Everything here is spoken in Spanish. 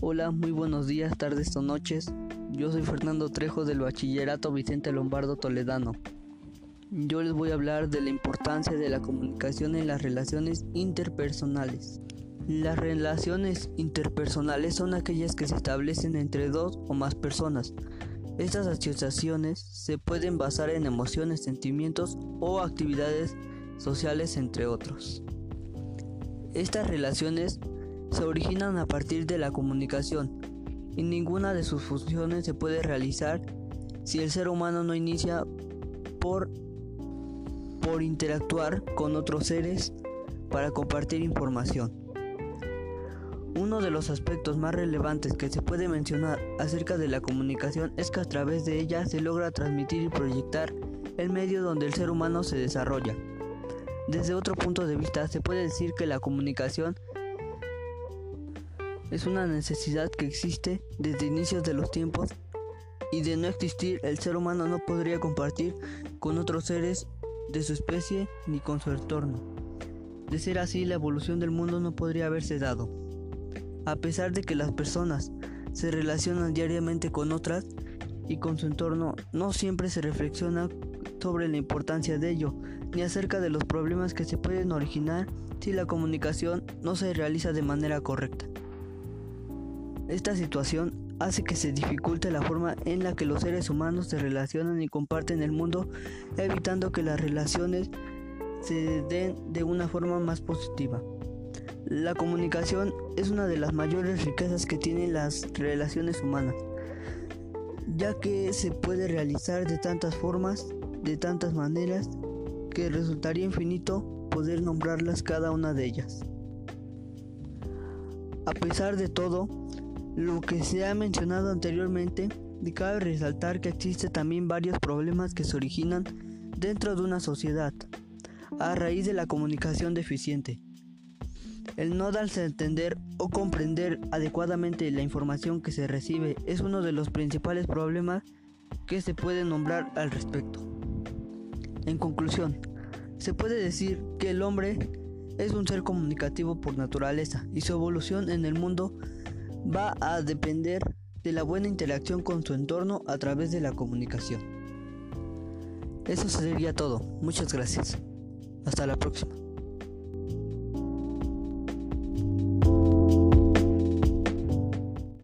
Hola, muy buenos días, tardes o noches. Yo soy Fernando Trejo del Bachillerato Vicente Lombardo Toledano. Yo les voy a hablar de la importancia de la comunicación en las relaciones interpersonales. Las relaciones interpersonales son aquellas que se establecen entre dos o más personas. Estas asociaciones se pueden basar en emociones, sentimientos o actividades sociales entre otros. Estas relaciones se originan a partir de la comunicación y ninguna de sus funciones se puede realizar si el ser humano no inicia por, por interactuar con otros seres para compartir información. Uno de los aspectos más relevantes que se puede mencionar acerca de la comunicación es que a través de ella se logra transmitir y proyectar el medio donde el ser humano se desarrolla. Desde otro punto de vista, se puede decir que la comunicación es una necesidad que existe desde inicios de los tiempos y de no existir el ser humano no podría compartir con otros seres de su especie ni con su entorno. De ser así, la evolución del mundo no podría haberse dado. A pesar de que las personas se relacionan diariamente con otras y con su entorno, no siempre se reflexiona sobre la importancia de ello, ni acerca de los problemas que se pueden originar si la comunicación no se realiza de manera correcta. Esta situación hace que se dificulte la forma en la que los seres humanos se relacionan y comparten el mundo, evitando que las relaciones se den de una forma más positiva. La comunicación es una de las mayores riquezas que tienen las relaciones humanas, ya que se puede realizar de tantas formas, de tantas maneras, que resultaría infinito poder nombrarlas cada una de ellas. A pesar de todo, lo que se ha mencionado anteriormente, cabe resaltar que existen también varios problemas que se originan dentro de una sociedad a raíz de la comunicación deficiente. El no darse a entender o comprender adecuadamente la información que se recibe es uno de los principales problemas que se puede nombrar al respecto. En conclusión, se puede decir que el hombre es un ser comunicativo por naturaleza y su evolución en el mundo va a depender de la buena interacción con su entorno a través de la comunicación. Eso sería todo. Muchas gracias. Hasta la próxima.